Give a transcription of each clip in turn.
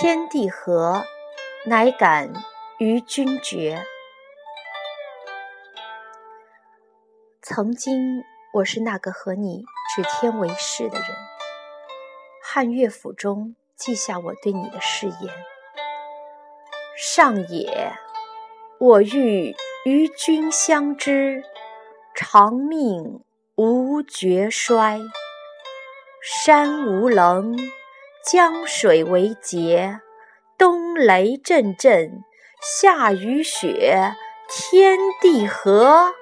天地合，乃敢与君绝。曾经，我是那个和你指天为誓的人。汉乐府中记下我对你的誓言：上也，我欲与君相知，长命无绝衰。山无棱。江水为竭，冬雷阵阵，夏雨雪，天地合，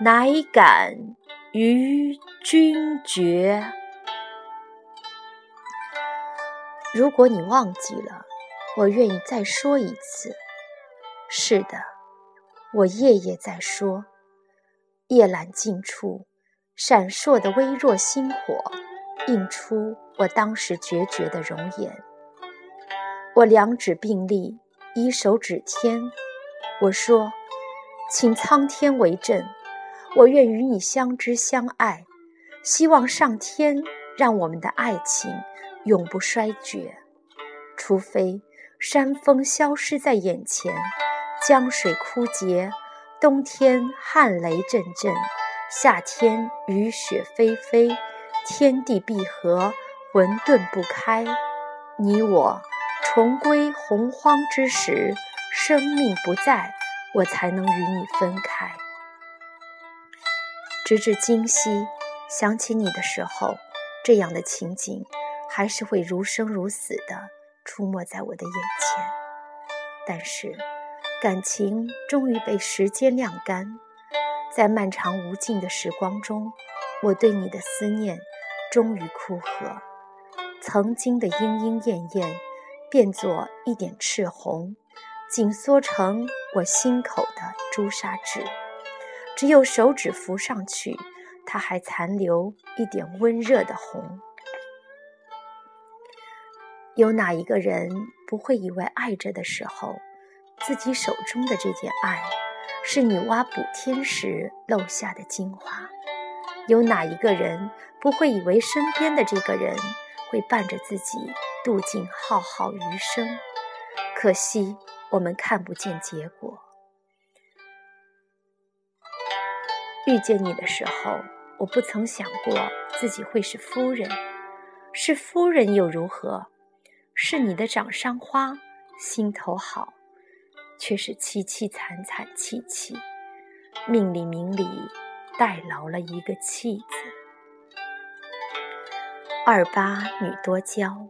乃敢与君绝。如果你忘记了，我愿意再说一次。是的，我夜夜在说。夜阑尽处，闪烁的微弱星火。映出我当时决绝的容颜。我两指并立，一手指天，我说：“请苍天为证，我愿与你相知相爱。希望上天让我们的爱情永不衰绝，除非山峰消失在眼前，江水枯竭，冬天旱雷阵阵，夏天雨雪霏霏。”天地闭合，混沌不开，你我重归洪荒之时，生命不在，我才能与你分开。直至今夕，想起你的时候，这样的情景还是会如生如死的出没在我的眼前。但是，感情终于被时间晾干，在漫长无尽的时光中，我对你的思念。终于枯涸，曾经的莺莺燕燕，变作一点赤红，紧缩成我心口的朱砂痣。只有手指扶上去，它还残留一点温热的红。有哪一个人不会以为爱着的时候，自己手中的这件爱，是女娲补天时漏下的精华？有哪一个人不会以为身边的这个人会伴着自己度尽浩浩余生？可惜我们看不见结果。遇见你的时候，我不曾想过自己会是夫人。是夫人又如何？是你的掌上花，心头好，却是凄凄惨惨戚戚，命里明里。代劳了一个“弃”字。二八女多娇，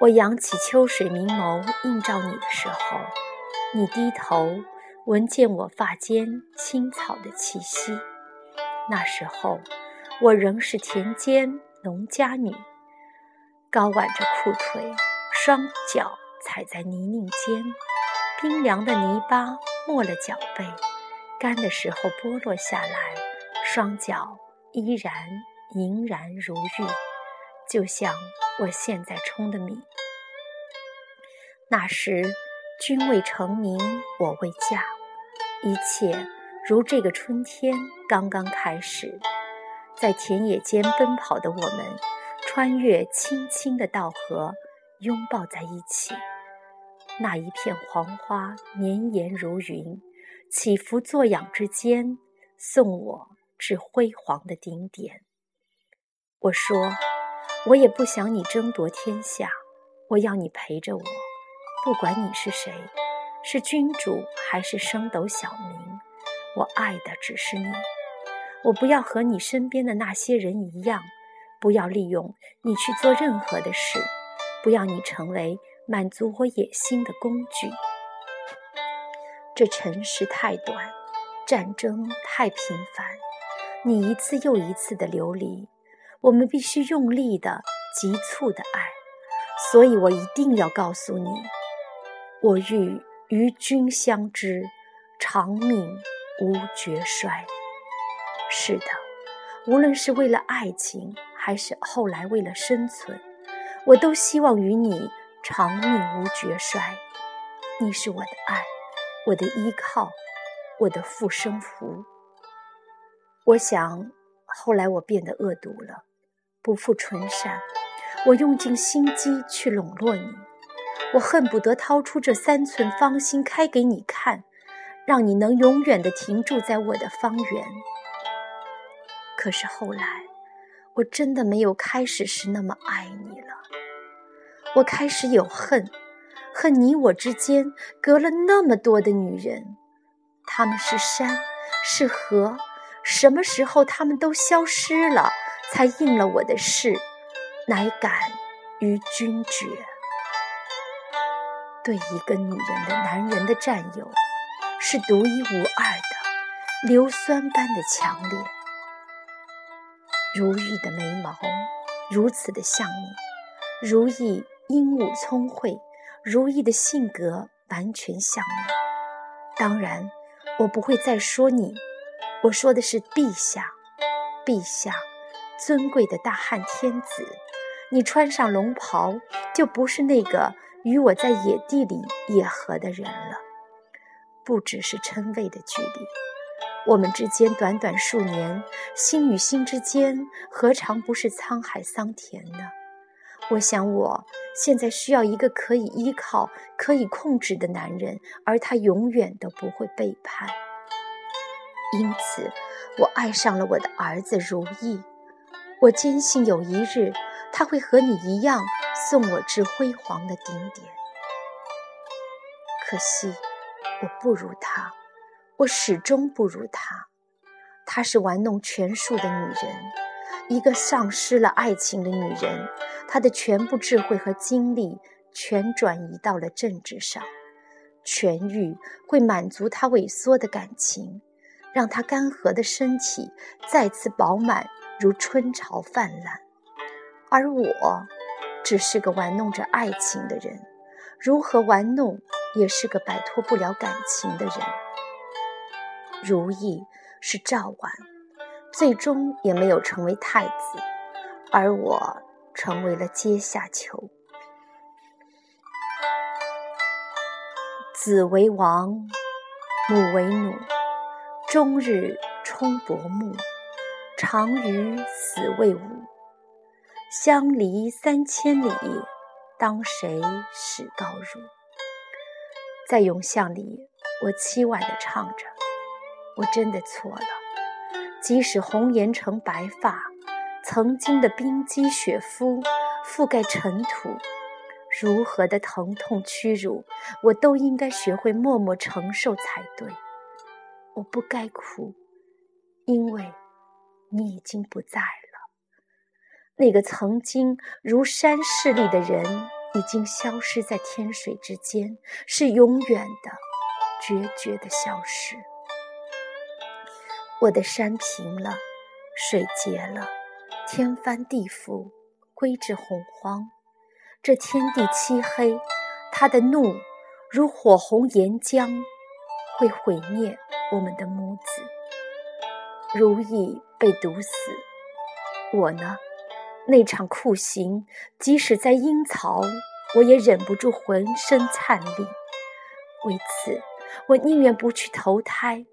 我扬起秋水明眸映照你的时候，你低头闻见我发间青草的气息。那时候，我仍是田间农家女，高挽着裤腿，双脚踩在泥泞间，冰凉的泥巴没了脚背，干的时候剥落下来。双脚依然莹然如玉，就像我现在冲的米。那时君未成名，我未嫁，一切如这个春天刚刚开始。在田野间奔跑的我们，穿越青青的稻禾，拥抱在一起。那一片黄花绵延如云，起伏作仰之间，送我。至辉煌的顶点。我说，我也不想你争夺天下，我要你陪着我，不管你是谁，是君主还是升斗小民，我爱的只是你。我不要和你身边的那些人一样，不要利用你去做任何的事，不要你成为满足我野心的工具。这尘世太短，战争太频繁。你一次又一次的流离，我们必须用力的、急促的爱。所以我一定要告诉你，我欲与君相知，长命无绝衰。是的，无论是为了爱情，还是后来为了生存，我都希望与你长命无绝衰。你是我的爱，我的依靠，我的护身符。我想，后来我变得恶毒了，不复纯善。我用尽心机去笼络你，我恨不得掏出这三寸芳心开给你看，让你能永远的停驻在我的方圆。可是后来，我真的没有开始时那么爱你了。我开始有恨，恨你我之间隔了那么多的女人，她们是山，是河，什么时候她们都消失了，才应了我的事，乃敢与君绝。对一个女人的男人的占有，是独一无二的，硫酸般的强烈。如意的眉毛，如此的像你；如意英武聪慧，如意的性格完全像你。当然，我不会再说你，我说的是陛下，陛下，尊贵的大汉天子。你穿上龙袍，就不是那个。与我在野地里野合的人了，不只是称谓的距离，我们之间短短数年，心与心之间何尝不是沧海桑田呢？我想，我现在需要一个可以依靠、可以控制的男人，而他永远都不会背叛。因此，我爱上了我的儿子如意。我坚信有一日，他会和你一样。送我至辉煌的顶点，可惜我不如她，我始终不如她。她是玩弄权术的女人，一个丧失了爱情的女人。她的全部智慧和精力全转移到了政治上，痊愈会满足她萎缩的感情，让她干涸的身体再次饱满，如春潮泛滥。而我。只是个玩弄着爱情的人，如何玩弄，也是个摆脱不了感情的人。如意是赵婉，最终也没有成为太子，而我成为了阶下囚。子为王，母为奴，终日冲薄暮，常于死未伍。相离三千里，当谁使高如？在咏巷里，我凄婉地唱着：我真的错了。即使红颜成白发，曾经的冰肌雪肤覆盖尘土，如何的疼痛屈辱，我都应该学会默默承受才对。我不该哭，因为你已经不在了。那个曾经如山势立的人，已经消失在天水之间，是永远的、决绝的消失。我的山平了，水结了，天翻地覆，归至洪荒。这天地漆黑，他的怒如火红岩浆，会毁灭我们的母子。如意被毒死，我呢？那场酷刑，即使在阴曹，我也忍不住浑身颤栗。为此，我宁愿不去投胎，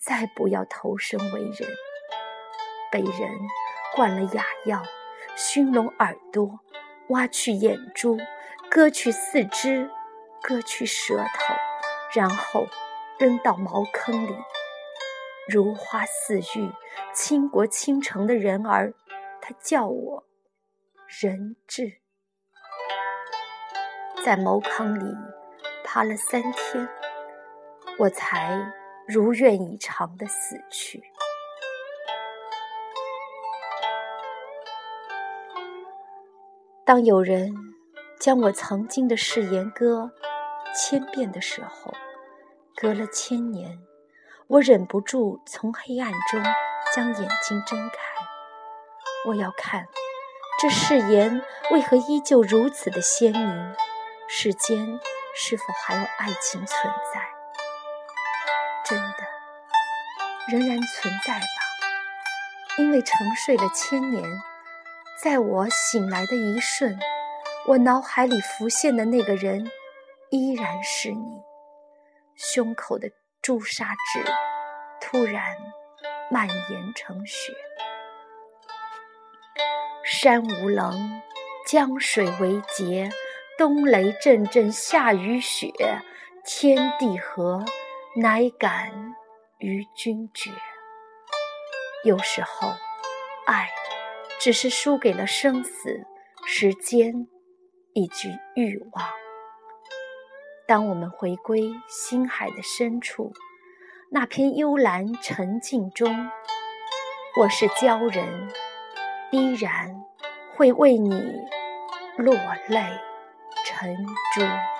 再不要投生为人。被人灌了哑药，熏聋耳朵，挖去眼珠，割去四肢，割去舌头，然后扔到茅坑里。如花似玉、倾国倾城的人儿，他叫我。人质在茅坑里爬了三天，我才如愿以偿的死去。当有人将我曾经的誓言歌千遍的时候，隔了千年，我忍不住从黑暗中将眼睛睁开，我要看。这誓言为何依旧如此的鲜明？世间是否还有爱情存在？真的，仍然存在吧？因为沉睡了千年，在我醒来的一瞬，我脑海里浮现的那个人依然是你。胸口的朱砂痣突然蔓延成雪。山无棱，江水为竭，冬雷阵阵，夏雨雪，天地合，乃敢与君绝。有时候，爱只是输给了生死、时间以及欲望。当我们回归心海的深处，那片幽蓝沉静中，我是鲛人，依然会为你落泪成珠。